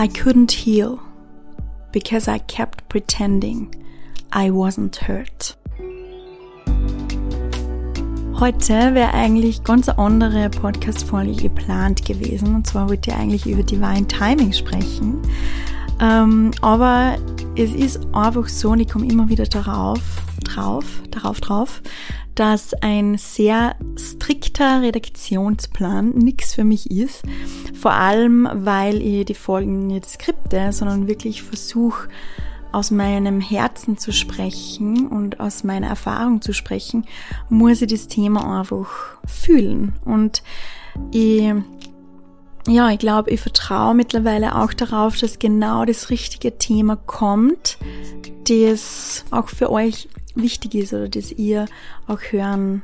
I couldn't heal because I kept pretending I wasn't hurt. Heute wäre eigentlich ganz eine andere Podcast-Folge geplant gewesen. Und zwar wollte ich eigentlich über Divine Timing sprechen. Ähm, aber es ist einfach so, und ich komme immer wieder darauf, drauf, darauf, drauf, dass ein sehr strikter Redaktionsplan nichts für mich ist. Vor allem, weil ich die Folgen nicht skripte, sondern wirklich versuche, aus meinem Herzen zu sprechen und aus meiner Erfahrung zu sprechen, muss ich das Thema einfach fühlen. Und ich, ja, ich glaube, ich vertraue mittlerweile auch darauf, dass genau das richtige Thema kommt, das auch für euch wichtig ist oder das ihr auch hören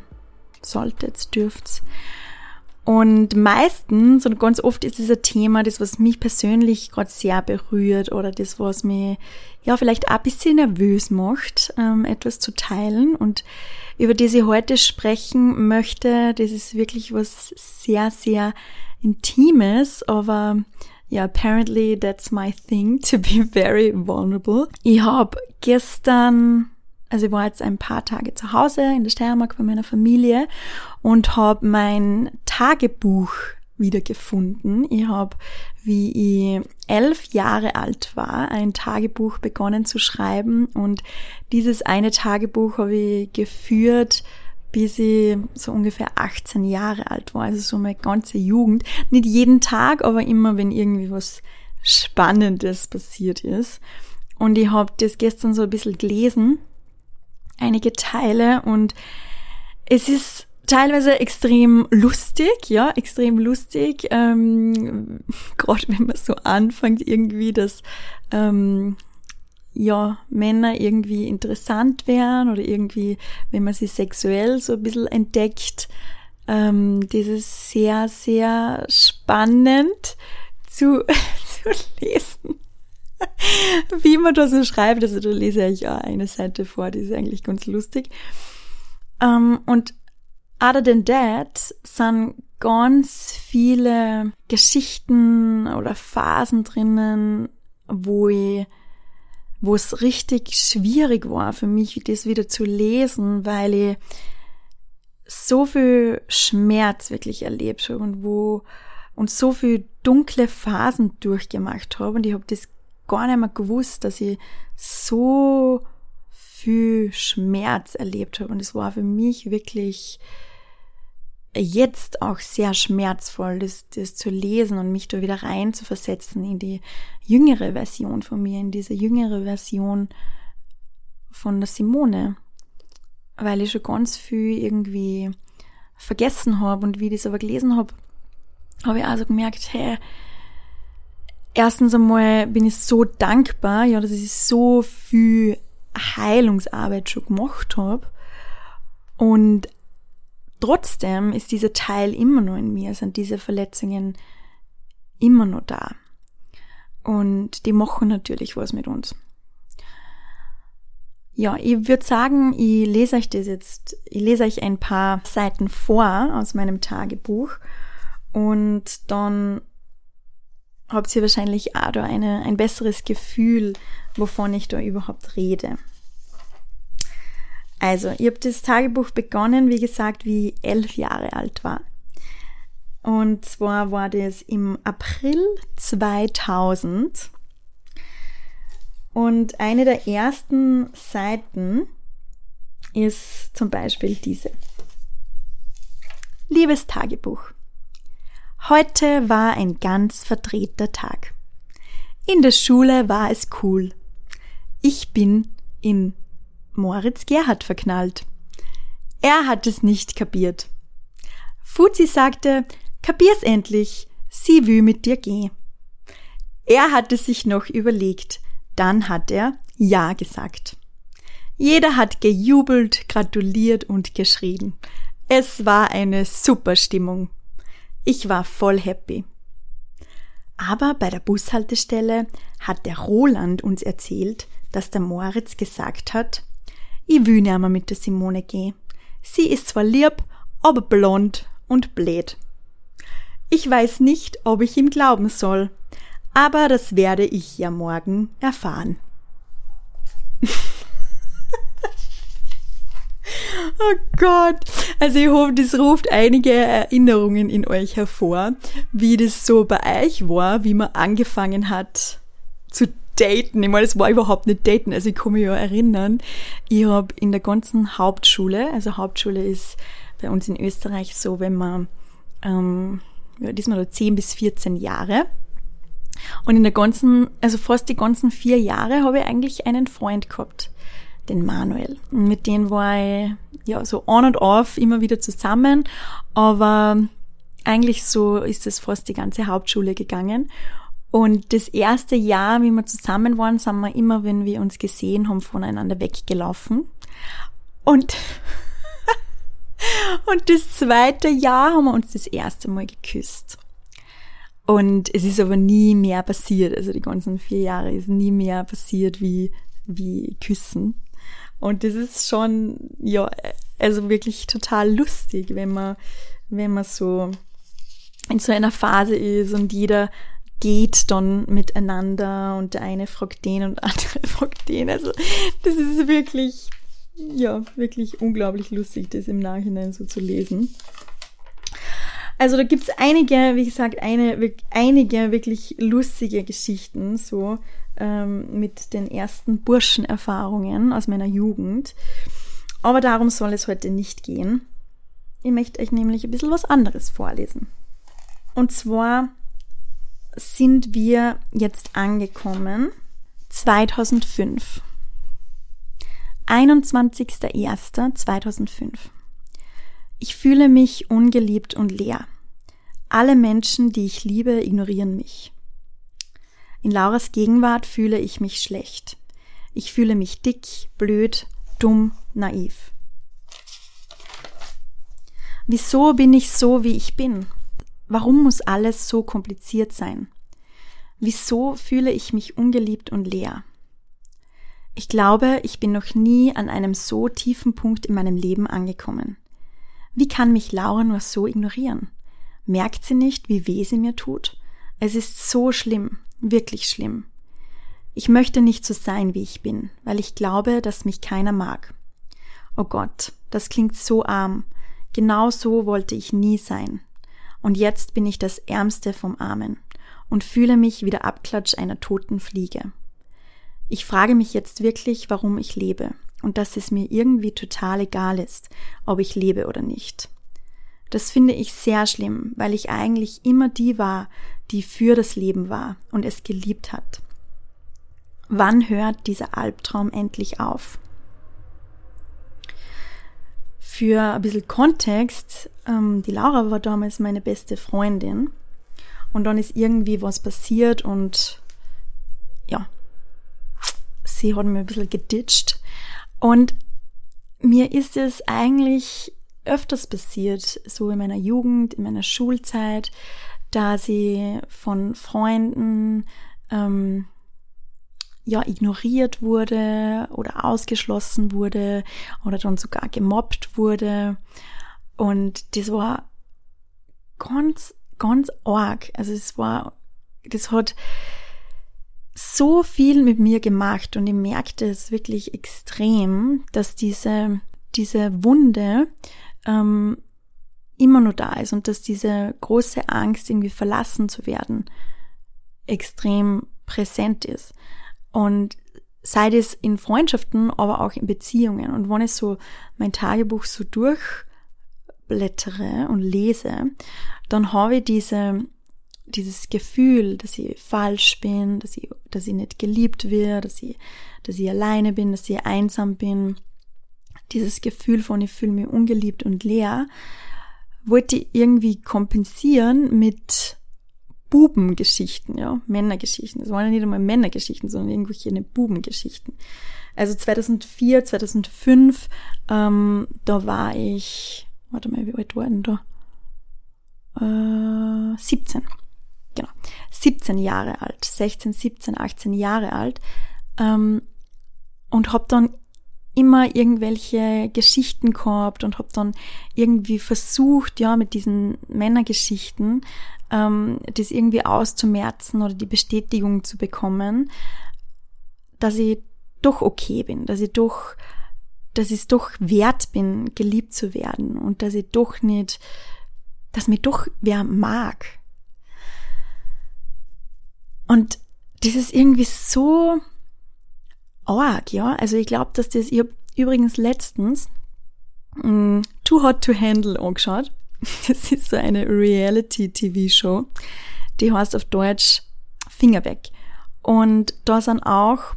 solltet, dürft. Und meistens und ganz oft ist es ein Thema, das, was mich persönlich gerade sehr berührt oder das, was mich ja vielleicht auch ein bisschen nervös macht, ähm, etwas zu teilen. Und über das ich heute sprechen möchte, das ist wirklich was sehr, sehr Intimes, aber ja, apparently that's my thing, to be very vulnerable. Ich habe gestern also ich war jetzt ein paar Tage zu Hause in der Steiermark bei meiner Familie und habe mein Tagebuch wiedergefunden. Ich habe, wie ich elf Jahre alt war, ein Tagebuch begonnen zu schreiben und dieses eine Tagebuch habe ich geführt, bis ich so ungefähr 18 Jahre alt war, also so meine ganze Jugend. Nicht jeden Tag, aber immer, wenn irgendwie was Spannendes passiert ist. Und ich habe das gestern so ein bisschen gelesen einige Teile und es ist teilweise extrem lustig, ja, extrem lustig, ähm, gerade wenn man so anfängt irgendwie, dass ähm, ja, Männer irgendwie interessant wären oder irgendwie, wenn man sie sexuell so ein bisschen entdeckt. Ähm, das ist sehr, sehr spannend zu, zu lesen. wie man da so schreibt. Also da lese ich auch eine Seite vor, die ist eigentlich ganz lustig. Um, ähm, und other than that sind ganz viele Geschichten oder Phasen drinnen, wo ich wo es richtig schwierig war für mich, das wieder zu lesen, weil ich so viel Schmerz wirklich erlebt habe und wo und so viel dunkle Phasen durchgemacht habe und ich habe das gar nicht mehr gewusst, dass ich so viel Schmerz erlebt habe. Und es war für mich wirklich jetzt auch sehr schmerzvoll, das, das zu lesen und mich da wieder rein zu versetzen in die jüngere Version von mir, in diese jüngere Version von der Simone. Weil ich schon ganz viel irgendwie vergessen habe und wie ich das aber gelesen habe, habe ich also gemerkt, hey, erstens einmal bin ich so dankbar, ja, dass ich so viel Heilungsarbeit schon gemacht habe. Und trotzdem ist dieser Teil immer noch in mir, sind diese Verletzungen immer noch da. Und die machen natürlich was mit uns. Ja, ich würde sagen, ich lese euch das jetzt, ich lese euch ein paar Seiten vor aus meinem Tagebuch und dann habt ihr wahrscheinlich auch da eine, ein besseres Gefühl, wovon ich da überhaupt rede. Also, ich habe das Tagebuch begonnen, wie gesagt, wie ich elf Jahre alt war. Und zwar war das im April 2000. Und eine der ersten Seiten ist zum Beispiel diese. Liebes Tagebuch. Heute war ein ganz verdrehter Tag. In der Schule war es cool. Ich bin in Moritz Gerhard verknallt. Er hat es nicht kapiert. Fuzzi sagte, kapier's endlich, sie will mit dir gehen. Er hatte sich noch überlegt, dann hat er Ja gesagt. Jeder hat gejubelt, gratuliert und geschrien. Es war eine super Stimmung. Ich war voll happy. Aber bei der Bushaltestelle hat der Roland uns erzählt, dass der Moritz gesagt hat, ich will nicht mehr mit der Simone gehen. Sie ist zwar lieb, aber blond und blöd. Ich weiß nicht, ob ich ihm glauben soll, Aber das werde ich ja morgen erfahren. Oh Gott. Also ich hoffe, das ruft einige Erinnerungen in euch hervor, wie das so bei euch war, wie man angefangen hat zu daten. Ich meine, es war überhaupt nicht daten. Also ich kann mich ja erinnern, ich habe in der ganzen Hauptschule, also Hauptschule ist bei uns in Österreich so, wenn man, ähm, ja, diesmal da 10 bis 14 Jahre. Und in der ganzen, also fast die ganzen vier Jahre habe ich eigentlich einen Freund gehabt den Manuel. Mit dem war ich ja so on und off immer wieder zusammen, aber eigentlich so ist es fast die ganze Hauptschule gegangen. Und das erste Jahr, wie wir zusammen waren, sind wir immer, wenn wir uns gesehen haben, voneinander weggelaufen. Und, und das zweite Jahr haben wir uns das erste Mal geküsst. Und es ist aber nie mehr passiert. Also die ganzen vier Jahre ist nie mehr passiert wie, wie Küssen. Und das ist schon, ja, also wirklich total lustig, wenn man, wenn man so in so einer Phase ist und jeder geht dann miteinander und der eine fragt den und der andere fragt den. Also das ist wirklich, ja, wirklich unglaublich lustig, das im Nachhinein so zu lesen. Also da gibt's einige, wie gesagt, eine, einige wirklich lustige Geschichten, so ähm, mit den ersten Burschenerfahrungen aus meiner Jugend. Aber darum soll es heute nicht gehen. Ich möchte euch nämlich ein bisschen was anderes vorlesen. Und zwar sind wir jetzt angekommen 2005. 21.01.2005. Ich fühle mich ungeliebt und leer. Alle Menschen, die ich liebe, ignorieren mich. In Lauras Gegenwart fühle ich mich schlecht. Ich fühle mich dick, blöd, dumm, naiv. Wieso bin ich so, wie ich bin? Warum muss alles so kompliziert sein? Wieso fühle ich mich ungeliebt und leer? Ich glaube, ich bin noch nie an einem so tiefen Punkt in meinem Leben angekommen. Wie kann mich Laura nur so ignorieren? Merkt sie nicht, wie weh sie mir tut? Es ist so schlimm wirklich schlimm. Ich möchte nicht so sein, wie ich bin, weil ich glaube, dass mich keiner mag. Oh Gott, das klingt so arm. Genau so wollte ich nie sein. Und jetzt bin ich das Ärmste vom Armen und fühle mich wie der Abklatsch einer toten Fliege. Ich frage mich jetzt wirklich, warum ich lebe und dass es mir irgendwie total egal ist, ob ich lebe oder nicht. Das finde ich sehr schlimm, weil ich eigentlich immer die war, die für das Leben war und es geliebt hat. Wann hört dieser Albtraum endlich auf? Für ein bisschen Kontext, ähm, die Laura war damals meine beste Freundin und dann ist irgendwie was passiert und ja, sie hat mir ein bisschen geditscht und mir ist es eigentlich öfters passiert, so in meiner Jugend, in meiner Schulzeit, da sie von Freunden ähm, ja ignoriert wurde oder ausgeschlossen wurde oder dann sogar gemobbt wurde. Und das war ganz, ganz arg. Also es war, das hat so viel mit mir gemacht und ich merkte es wirklich extrem, dass diese, diese Wunde ähm, immer nur da ist und dass diese große Angst, irgendwie verlassen zu werden, extrem präsent ist. Und sei das in Freundschaften, aber auch in Beziehungen. Und wenn ich so mein Tagebuch so durchblättere und lese, dann habe ich diese, dieses Gefühl, dass ich falsch bin, dass ich, dass ich nicht geliebt wird, dass ich, dass ich alleine bin, dass ich einsam bin. Dieses Gefühl von ich fühle mich ungeliebt und leer, wollte ich irgendwie kompensieren mit Bubengeschichten, ja, Männergeschichten. Das waren ja nicht einmal Männergeschichten, sondern irgendwelche Bubengeschichten. Also 2004, 2005, ähm, da war ich, warte mal, wie alt war denn da? Äh, 17. Genau. 17 Jahre alt, 16, 17, 18 Jahre alt. Ähm, und hab dann immer irgendwelche Geschichten gehabt und habe dann irgendwie versucht, ja, mit diesen Männergeschichten ähm, das irgendwie auszumerzen oder die Bestätigung zu bekommen, dass ich doch okay bin, dass ich doch, dass ich es doch wert bin, geliebt zu werden und dass ich doch nicht, dass mich doch wer mag. Und das ist irgendwie so arg, ja. Also ich glaube, dass das, ich habe übrigens letztens mh, mm, Too Hot to Handle angeschaut. Das ist so eine Reality-TV-Show. Die heißt auf Deutsch Finger weg. Und da sind auch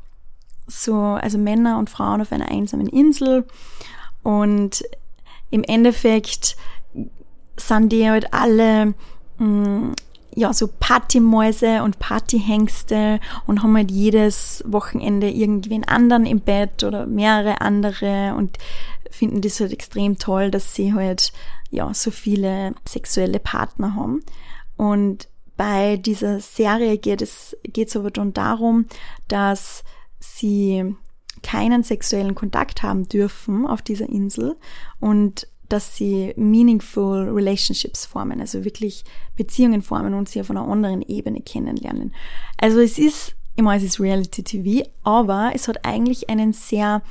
so, also Männer und Frauen auf einer einsamen Insel. Und im Endeffekt sind die halt alle mh, mm, ja, so Partymäuse und Partyhengste und haben halt jedes Wochenende irgendwie einen anderen im Bett oder mehrere andere und finden das halt extrem toll, dass sie halt, ja, so viele sexuelle Partner haben. Und bei dieser Serie geht es, geht es aber dann darum, dass sie keinen sexuellen Kontakt haben dürfen auf dieser Insel und dass sie meaningful relationships formen, also wirklich Beziehungen formen und sie auf einer anderen Ebene kennenlernen. Also es ist, immer es ist Reality TV, aber es hat eigentlich einen sehr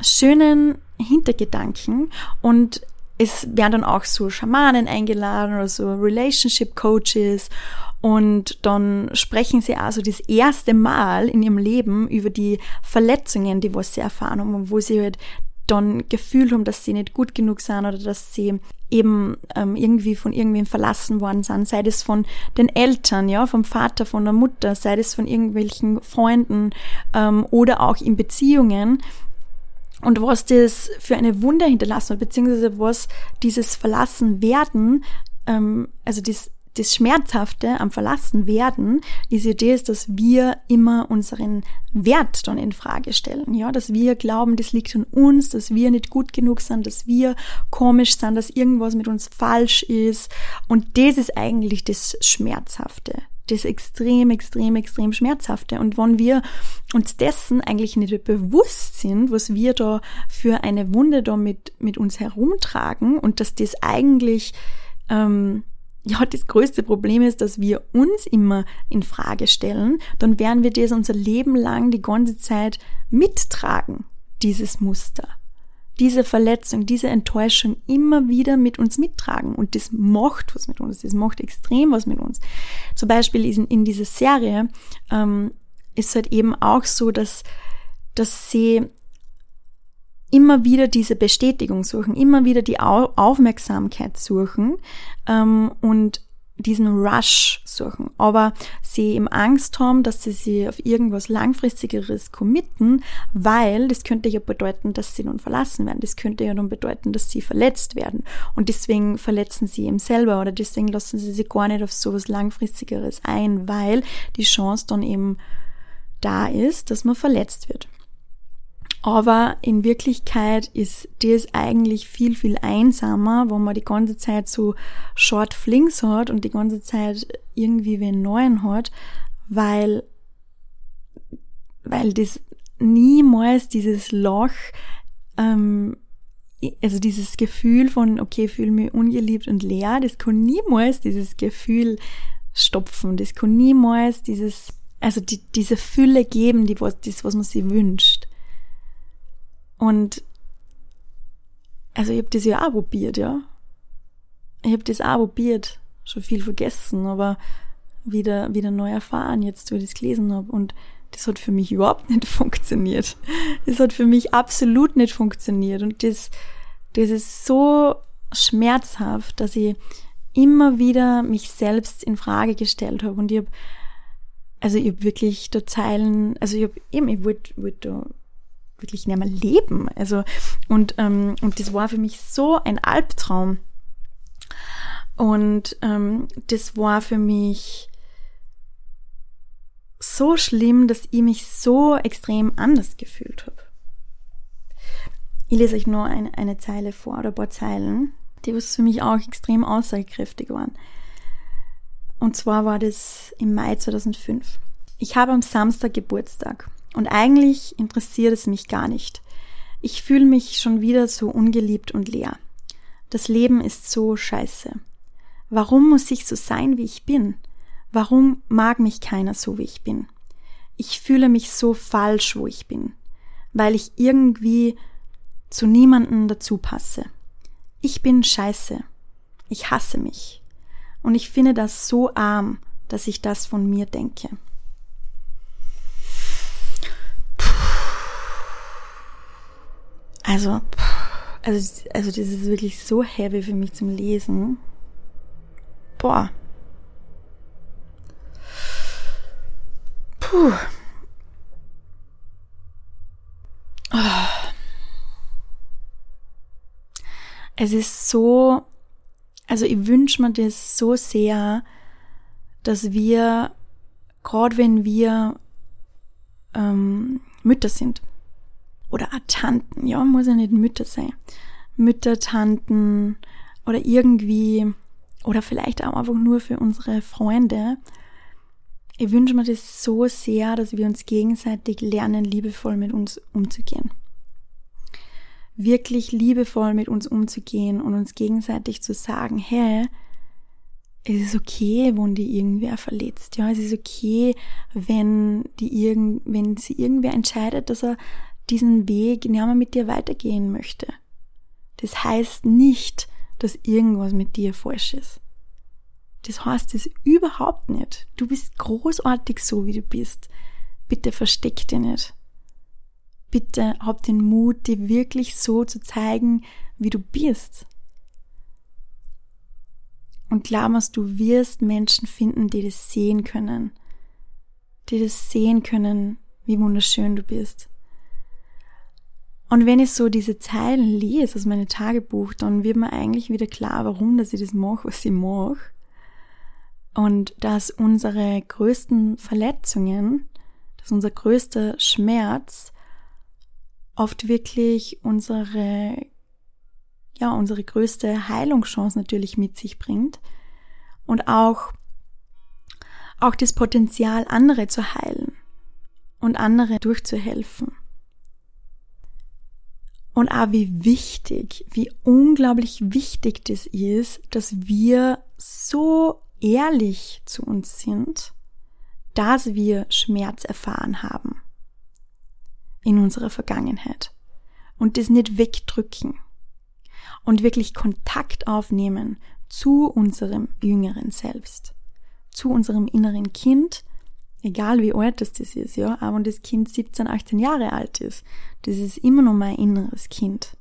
schönen Hintergedanken und es werden dann auch so Schamanen eingeladen oder so Relationship Coaches und dann sprechen sie also das erste Mal in ihrem Leben über die Verletzungen, die was sie erfahren haben wo sie halt dann gefühlt haben, dass sie nicht gut genug sind oder dass sie eben ähm, irgendwie von irgendwem verlassen worden sind, sei das von den Eltern, ja, vom Vater, von der Mutter, sei das von irgendwelchen Freunden ähm, oder auch in Beziehungen. Und was das für eine Wunder hinterlassen hat, beziehungsweise was dieses Verlassen werden, ähm, also das das Schmerzhafte am Verlassenwerden ist ja das, dass wir immer unseren Wert dann in Frage stellen, ja, dass wir glauben, das liegt an uns, dass wir nicht gut genug sind, dass wir komisch sind, dass irgendwas mit uns falsch ist und das ist eigentlich das Schmerzhafte das extrem, extrem, extrem schmerzhafte. Und wenn wir uns dessen eigentlich nicht bewusst sind, was wir da für eine Wunde da mit, mit uns herumtragen und dass das eigentlich ähm, ja, das größte Problem ist, dass wir uns immer in Frage stellen, dann werden wir das unser Leben lang die ganze Zeit mittragen, dieses Muster. Diese Verletzung, diese Enttäuschung immer wieder mit uns mittragen. Und das macht was mit uns. Das macht extrem was mit uns. Zum Beispiel in, in dieser Serie ähm, ist halt eben auch so, dass, dass sie immer wieder diese Bestätigung suchen, immer wieder die Aufmerksamkeit suchen ähm, und diesen Rush suchen, aber sie eben Angst haben, dass sie sich auf irgendwas langfristigeres committen, weil das könnte ja bedeuten, dass sie nun verlassen werden. Das könnte ja nun bedeuten, dass sie verletzt werden. Und deswegen verletzen sie eben selber oder deswegen lassen sie sich gar nicht auf sowas langfristigeres ein, weil die Chance dann eben da ist, dass man verletzt wird. Aber in Wirklichkeit ist das eigentlich viel, viel einsamer, wo man die ganze Zeit so Short Flings hat und die ganze Zeit irgendwie wen Neuen hat, weil, weil das niemals dieses Loch, ähm, also dieses Gefühl von, okay, fühle mich ungeliebt und leer, das kann niemals dieses Gefühl stopfen, das kann niemals dieses, also die, diese Fülle geben, die das, was man sich wünscht. Und also ich habe das ja auch probiert, ja. Ich habe das auch probiert, schon viel vergessen, aber wieder, wieder neu erfahren, jetzt wo ich das gelesen habe. Und das hat für mich überhaupt nicht funktioniert. Das hat für mich absolut nicht funktioniert. Und das, das ist so schmerzhaft, dass ich immer wieder mich selbst in Frage gestellt habe. Und ich habe, also ich habe wirklich da Zeilen, also ich habe eben, ich wollte wollt da wirklich nicht mehr leben. Also, und, ähm, und das war für mich so ein Albtraum. Und ähm, das war für mich so schlimm, dass ich mich so extrem anders gefühlt habe. Ich lese euch nur eine, eine Zeile vor, oder ein paar Zeilen, die was für mich auch extrem aussagekräftig waren. Und zwar war das im Mai 2005. Ich habe am Samstag Geburtstag. Und eigentlich interessiert es mich gar nicht. Ich fühle mich schon wieder so ungeliebt und leer. Das Leben ist so scheiße. Warum muss ich so sein, wie ich bin? Warum mag mich keiner so, wie ich bin? Ich fühle mich so falsch, wo ich bin, weil ich irgendwie zu niemanden dazu passe. Ich bin scheiße. Ich hasse mich. Und ich finde das so arm, dass ich das von mir denke. Also, also, also das ist wirklich so heavy für mich zum Lesen. Boah. Puh. Oh. Es ist so, also ich wünsche mir das so sehr, dass wir, gerade wenn wir ähm, Mütter sind, oder auch Tanten, ja, muss ja nicht Mütter sein. Mütter, Tanten oder irgendwie, oder vielleicht auch einfach nur für unsere Freunde. Ich wünsche mir das so sehr, dass wir uns gegenseitig lernen, liebevoll mit uns umzugehen. Wirklich liebevoll mit uns umzugehen und uns gegenseitig zu sagen, hey, es ist okay, wenn die irgendwer verletzt. Ja, es ist okay, wenn die irgend, wenn sie irgendwer entscheidet, dass er diesen Weg näher mit dir weitergehen möchte. Das heißt nicht, dass irgendwas mit dir falsch ist. Das heißt es überhaupt nicht. Du bist großartig so, wie du bist. Bitte versteck dich nicht. Bitte hab den Mut, dir wirklich so zu zeigen, wie du bist. Und glaub du wirst Menschen finden, die das sehen können. Die das sehen können, wie wunderschön du bist. Und wenn ich so diese Zeilen lese aus meinem Tagebuch, dann wird mir eigentlich wieder klar, warum dass ich das mache, was ich mache. Und dass unsere größten Verletzungen, dass unser größter Schmerz oft wirklich unsere, ja, unsere größte Heilungschance natürlich mit sich bringt. Und auch, auch das Potenzial, andere zu heilen und andere durchzuhelfen. Und auch wie wichtig, wie unglaublich wichtig das ist, dass wir so ehrlich zu uns sind, dass wir Schmerz erfahren haben in unserer Vergangenheit und das nicht wegdrücken und wirklich Kontakt aufnehmen zu unserem jüngeren Selbst, zu unserem inneren Kind, egal wie alt das, das ist, ja, auch wenn das Kind 17, 18 Jahre alt ist, das ist immer noch mein inneres Kind.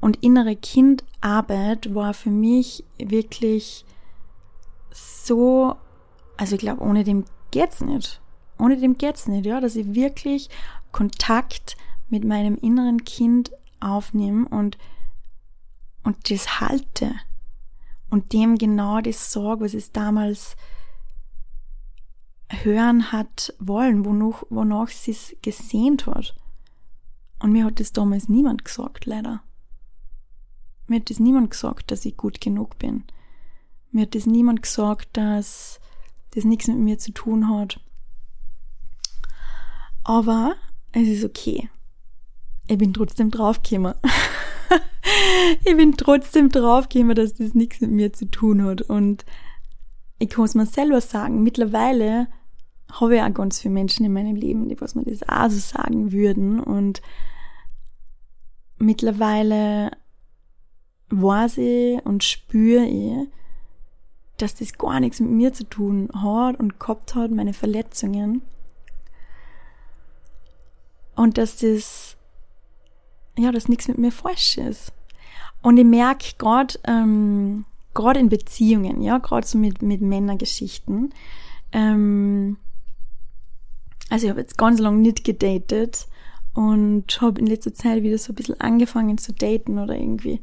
Und innere Kindarbeit war für mich wirklich so, also ich glaube, ohne dem geht's nicht. Ohne dem geht's nicht, ja, dass ich wirklich Kontakt mit meinem inneren Kind aufnehme und, und das halte und dem genau das sorge, was es damals hören hat wollen, wonach, wonach sie es gesehnt hat. Und mir hat das damals niemand gesagt, leider. Mir hat das niemand gesagt, dass ich gut genug bin. Mir hat das niemand gesagt, dass das nichts mit mir zu tun hat. Aber es ist okay. Ich bin trotzdem draufgekommen. ich bin trotzdem draufgekommen, dass das nichts mit mir zu tun hat. Und ich kann es mir selber sagen, mittlerweile habe ich auch ganz viele Menschen in meinem Leben, die was mir das auch so sagen würden. Und mittlerweile weiß ich und spüre ich, dass das gar nichts mit mir zu tun hat und gehabt hat, meine Verletzungen. Und dass das, ja, dass nichts mit mir falsch ist. Und ich merke gerade, ähm, gerade in Beziehungen, ja, gerade so mit, mit Männergeschichten, ähm, also ich habe jetzt ganz lange nicht gedatet und habe in letzter Zeit wieder so ein bisschen angefangen zu daten oder irgendwie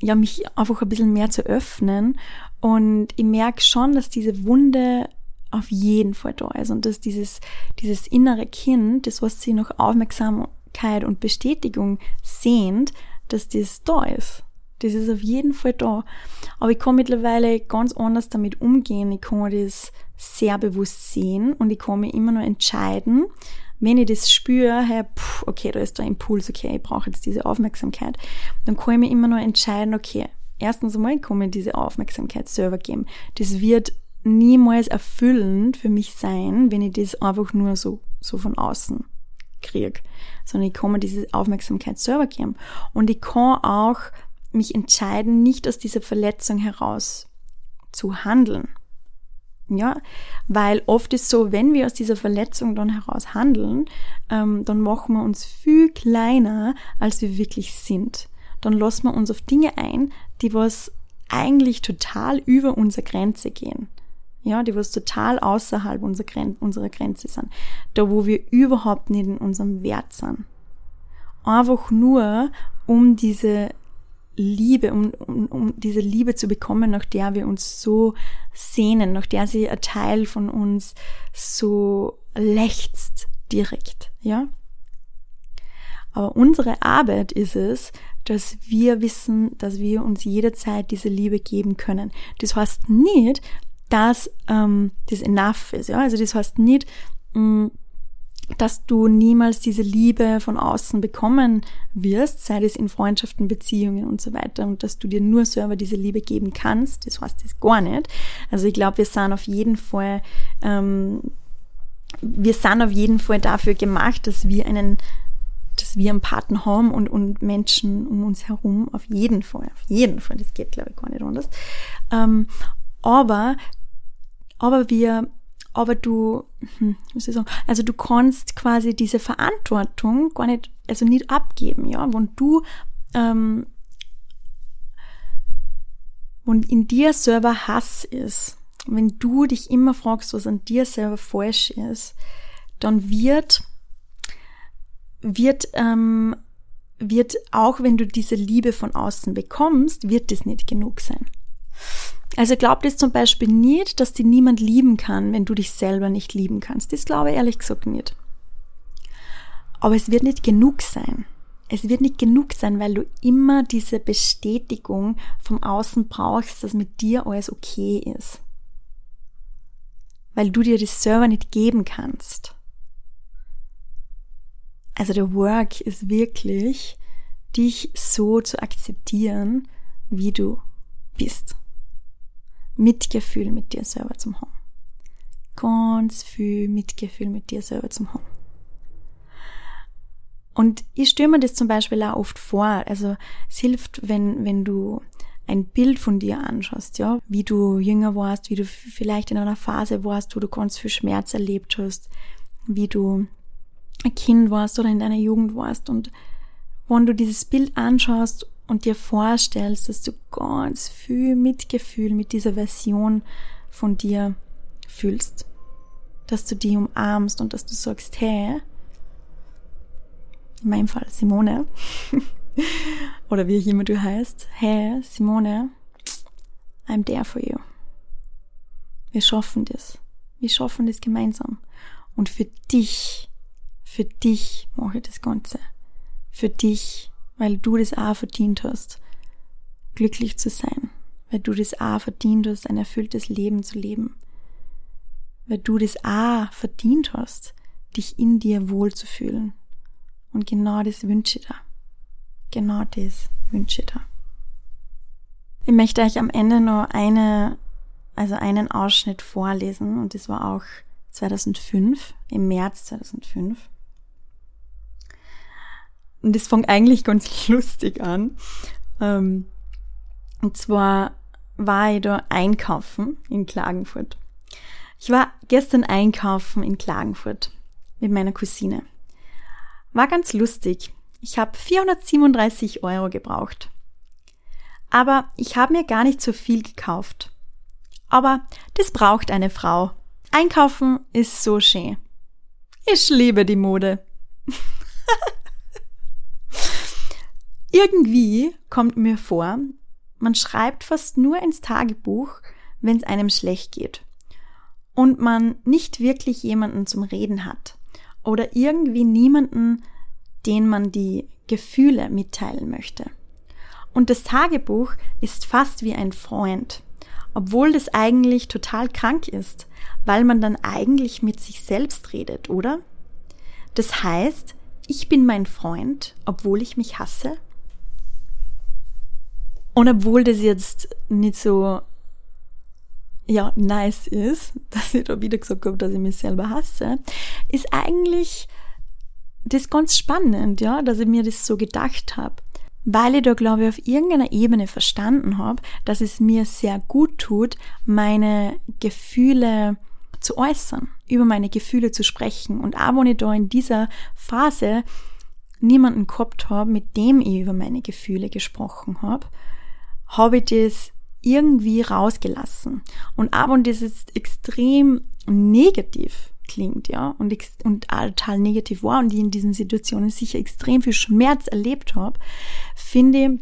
ja mich einfach ein bisschen mehr zu öffnen und ich merke schon, dass diese Wunde auf jeden Fall da ist und dass dieses dieses innere Kind, das was sie noch Aufmerksamkeit und Bestätigung sehnt, dass das da ist. Das ist auf jeden Fall da. Aber ich kann mittlerweile ganz anders damit umgehen. Ich kann das sehr bewusst sehen und ich kann mich immer nur entscheiden, wenn ich das spüre, hey, pff, okay, da ist der Impuls, okay, ich brauche jetzt diese Aufmerksamkeit, dann kann ich mir immer nur entscheiden, okay, erstens einmal kann mir diese Aufmerksamkeit selber geben. Das wird niemals erfüllend für mich sein, wenn ich das einfach nur so, so von außen kriege, sondern ich kann mir diese Aufmerksamkeit selber geben. Und ich kann auch mich entscheiden, nicht aus dieser Verletzung heraus zu handeln. Ja, weil oft ist so, wenn wir aus dieser Verletzung dann heraus handeln, ähm, dann machen wir uns viel kleiner, als wir wirklich sind. Dann lassen wir uns auf Dinge ein, die was eigentlich total über unsere Grenze gehen. Ja, die was total außerhalb unserer, Gren unserer Grenze sind. Da, wo wir überhaupt nicht in unserem Wert sind. Einfach nur, um diese Liebe, um, um, um diese Liebe zu bekommen, nach der wir uns so sehnen, nach der sie ein Teil von uns so lechzt direkt, ja. Aber unsere Arbeit ist es, dass wir wissen, dass wir uns jederzeit diese Liebe geben können. Das heißt nicht, dass ähm, das enough ist, ja. Also das heißt nicht, mh, mm, dass du niemals diese Liebe von außen bekommen wirst, sei es in Freundschaften, Beziehungen und so weiter, und dass du dir nur selber diese Liebe geben kannst, das heißt das gar nicht. Also ich glaube, wir sind auf jeden Fall, ähm, wir sind auf jeden Fall dafür gemacht, dass wir einen, dass wir einen Partner haben und, und Menschen um uns herum, auf jeden Fall, auf jeden Fall, das geht glaube ich gar nicht anders. Ähm, aber, aber wir aber du, hm, muss ich sagen, also du kannst quasi diese Verantwortung gar nicht, also nicht abgeben, ja, wenn du, ähm, wenn in dir selber Hass ist, wenn du dich immer fragst, was an dir selber falsch ist, dann wird, wird, ähm, wird auch wenn du diese Liebe von außen bekommst, wird das nicht genug sein. Also glaubt es zum Beispiel nicht, dass dich niemand lieben kann, wenn du dich selber nicht lieben kannst. Das glaube ich ehrlich gesagt nicht. Aber es wird nicht genug sein. Es wird nicht genug sein, weil du immer diese Bestätigung vom Außen brauchst, dass mit dir alles okay ist. Weil du dir das selber nicht geben kannst. Also der Work ist wirklich, dich so zu akzeptieren, wie du bist. Mitgefühl mit dir selber zum haben. Ganz viel Mitgefühl mit dir selber zum haben. Und ich stelle mir das zum Beispiel auch oft vor. Also es hilft, wenn, wenn du ein Bild von dir anschaust, ja, wie du jünger warst, wie du vielleicht in einer Phase warst, wo du ganz viel Schmerz erlebt hast, wie du ein Kind warst oder in deiner Jugend warst und wenn du dieses Bild anschaust und dir vorstellst, dass du ganz viel Mitgefühl mit dieser Version von dir fühlst, dass du die umarmst und dass du sagst, hey, in meinem Fall Simone, oder wie auch immer du heißt, hey, Simone, I'm there for you. Wir schaffen das. Wir schaffen das gemeinsam. Und für dich, für dich mache ich das Ganze. Für dich weil du das auch verdient hast, glücklich zu sein, weil du das auch verdient hast, ein erfülltes Leben zu leben, weil du das auch verdient hast, dich in dir wohlzufühlen. Und genau das wünsche ich dir. Genau das wünsche ich dir. Ich möchte euch am Ende noch eine, also einen Ausschnitt vorlesen und das war auch 2005, im März 2005. Und das fängt eigentlich ganz lustig an. Ähm, und zwar war ich da einkaufen in Klagenfurt. Ich war gestern einkaufen in Klagenfurt mit meiner Cousine. War ganz lustig. Ich habe 437 Euro gebraucht. Aber ich habe mir gar nicht so viel gekauft. Aber das braucht eine Frau. Einkaufen ist so schön. Ich liebe die Mode. Irgendwie kommt mir vor, man schreibt fast nur ins Tagebuch, wenn es einem schlecht geht und man nicht wirklich jemanden zum Reden hat oder irgendwie niemanden, den man die Gefühle mitteilen möchte. Und das Tagebuch ist fast wie ein Freund, obwohl das eigentlich total krank ist, weil man dann eigentlich mit sich selbst redet, oder? Das heißt, ich bin mein Freund, obwohl ich mich hasse? Und obwohl das jetzt nicht so ja, nice ist, dass ich da wieder gesagt habe, dass ich mich selber hasse, ist eigentlich das ganz spannend, ja, dass ich mir das so gedacht habe. Weil ich da, glaube ich, auf irgendeiner Ebene verstanden habe, dass es mir sehr gut tut, meine Gefühle zu äußern, über meine Gefühle zu sprechen. Und auch wenn ich da in dieser Phase niemanden gehabt habe, mit dem ich über meine Gefühle gesprochen habe, habe ich das irgendwie rausgelassen. Und auch wenn das jetzt extrem negativ klingt, ja, und, und total negativ war und ich in diesen Situationen sicher extrem viel Schmerz erlebt habe, finde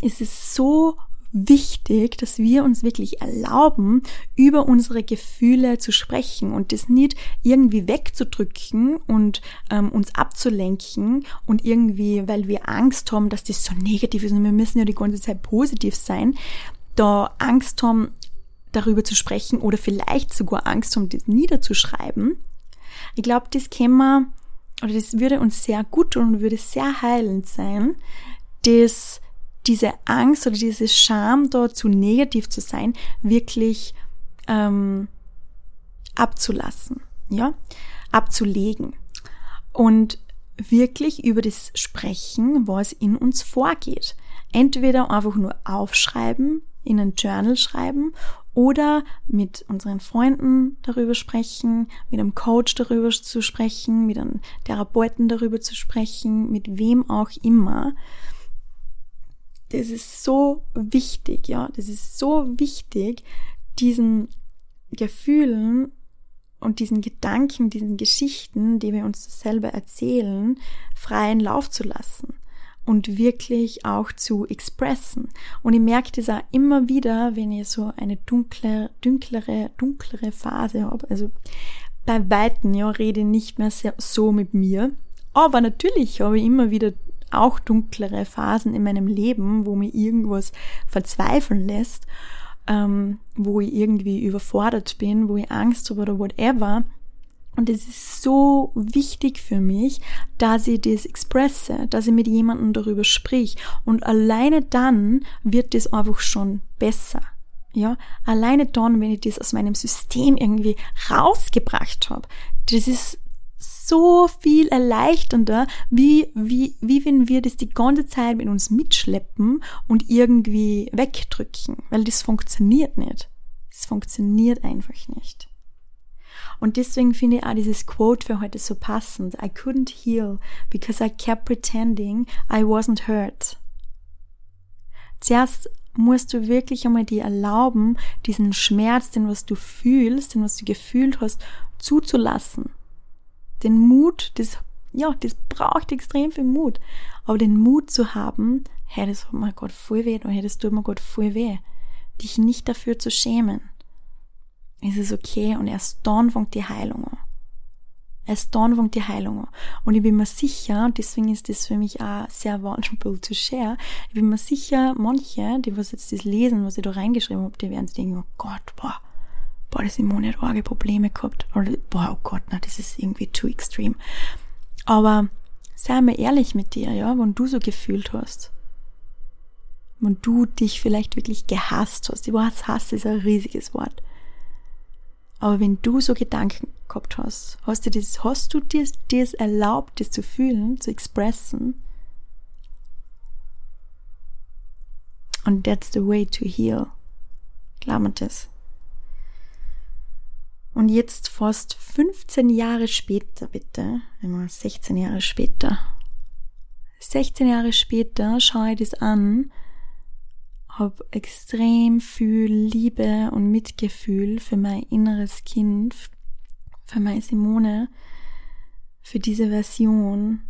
ich, ist es so wichtig, dass wir uns wirklich erlauben, über unsere Gefühle zu sprechen und das nicht irgendwie wegzudrücken und ähm, uns abzulenken und irgendwie, weil wir Angst haben, dass das so negativ ist und wir müssen ja die ganze Zeit positiv sein, da Angst haben, darüber zu sprechen oder vielleicht sogar Angst haben, das niederzuschreiben. Ich glaube, das käme oder das würde uns sehr gut tun und würde sehr heilend sein, das diese Angst oder diese Scham da zu negativ zu sein, wirklich ähm, abzulassen, ja, abzulegen. Und wirklich über das sprechen, was in uns vorgeht. Entweder einfach nur aufschreiben, in ein Journal schreiben oder mit unseren Freunden darüber sprechen, mit einem Coach darüber zu sprechen, mit einem Therapeuten darüber zu sprechen, mit wem auch immer das ist so wichtig, ja, das ist so wichtig, diesen Gefühlen und diesen Gedanken, diesen Geschichten, die wir uns selber erzählen, freien Lauf zu lassen und wirklich auch zu expressen. Und ich merke das auch immer wieder, wenn ich so eine dunkle, dunklere, dunklere Phase habe. Also bei Weitem, ja, rede ich nicht mehr so mit mir. Aber natürlich habe ich immer wieder auch dunklere Phasen in meinem Leben, wo mir irgendwas verzweifeln lässt, ähm, wo ich irgendwie überfordert bin, wo ich Angst habe oder whatever. Und es ist so wichtig für mich, dass ich das expresse, dass ich mit jemandem darüber sprich. Und alleine dann wird das einfach schon besser. Ja, alleine dann, wenn ich das aus meinem System irgendwie rausgebracht habe, das ist so viel erleichternder, wie, wie, wie wenn wir das die ganze Zeit mit uns mitschleppen und irgendwie wegdrücken, weil das funktioniert nicht. Es funktioniert einfach nicht. Und deswegen finde ich auch dieses Quote für heute so passend. I couldn't heal because I kept pretending I wasn't hurt. Zuerst musst du wirklich einmal dir erlauben, diesen Schmerz, den was du fühlst, den was du gefühlt hast, zuzulassen den Mut, das, ja, das braucht extrem viel Mut. Aber den Mut zu haben, hey, das hat mir Gott voll weh, hey, das tut mir Gott voll weh. Dich nicht dafür zu schämen. Es ist okay und erst dann fängt die Heilung an. Erst dann fängt die Heilung an. Und ich bin mir sicher, und deswegen ist das für mich auch sehr vulnerable to share, ich bin mir sicher, manche, die was jetzt das lesen, was ich da reingeschrieben habe, die werden sich denken, oh Gott, boah, boah, die Simone hat arge Probleme gehabt. Oder, boah, oh Gott, na, das ist irgendwie too extreme. Aber sei mal ehrlich mit dir, ja, wenn du so gefühlt hast. Wenn du dich vielleicht wirklich gehasst hast. Die Wort Hass ist ein riesiges Wort. Aber wenn du so Gedanken gehabt hast, hast du das, hast du dir das erlaubt, das zu fühlen, zu expressen? Und that's the way to heal. Glaub mir das. Und jetzt fast 15 Jahre später, bitte, immer 16 Jahre später, 16 Jahre später schaue ich das an, habe extrem viel Liebe und Mitgefühl für mein inneres Kind, für meine Simone, für diese Version.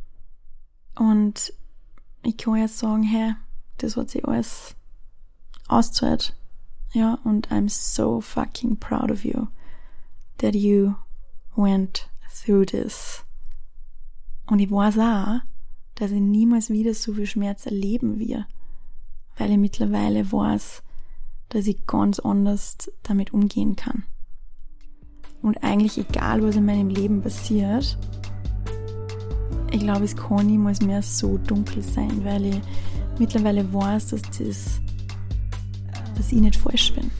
Und ich kann jetzt sagen, hey, das hat sie alles ausgezahlt. Ja, und I'm so fucking proud of you that you went through this. Und ich weiß auch, dass ich niemals wieder so viel Schmerz erleben will, weil ich mittlerweile weiß, dass ich ganz anders damit umgehen kann. Und eigentlich egal, was in meinem Leben passiert, ich glaube, es kann niemals mehr so dunkel sein, weil ich mittlerweile weiß, dass das dass ich nicht falsch bin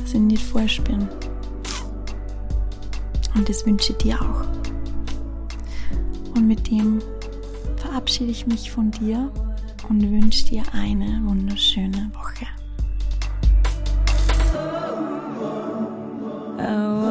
dass ich nicht falsch bin. Und das wünsche ich dir auch. Und mit dem verabschiede ich mich von dir und wünsche dir eine wunderschöne Woche. Oh.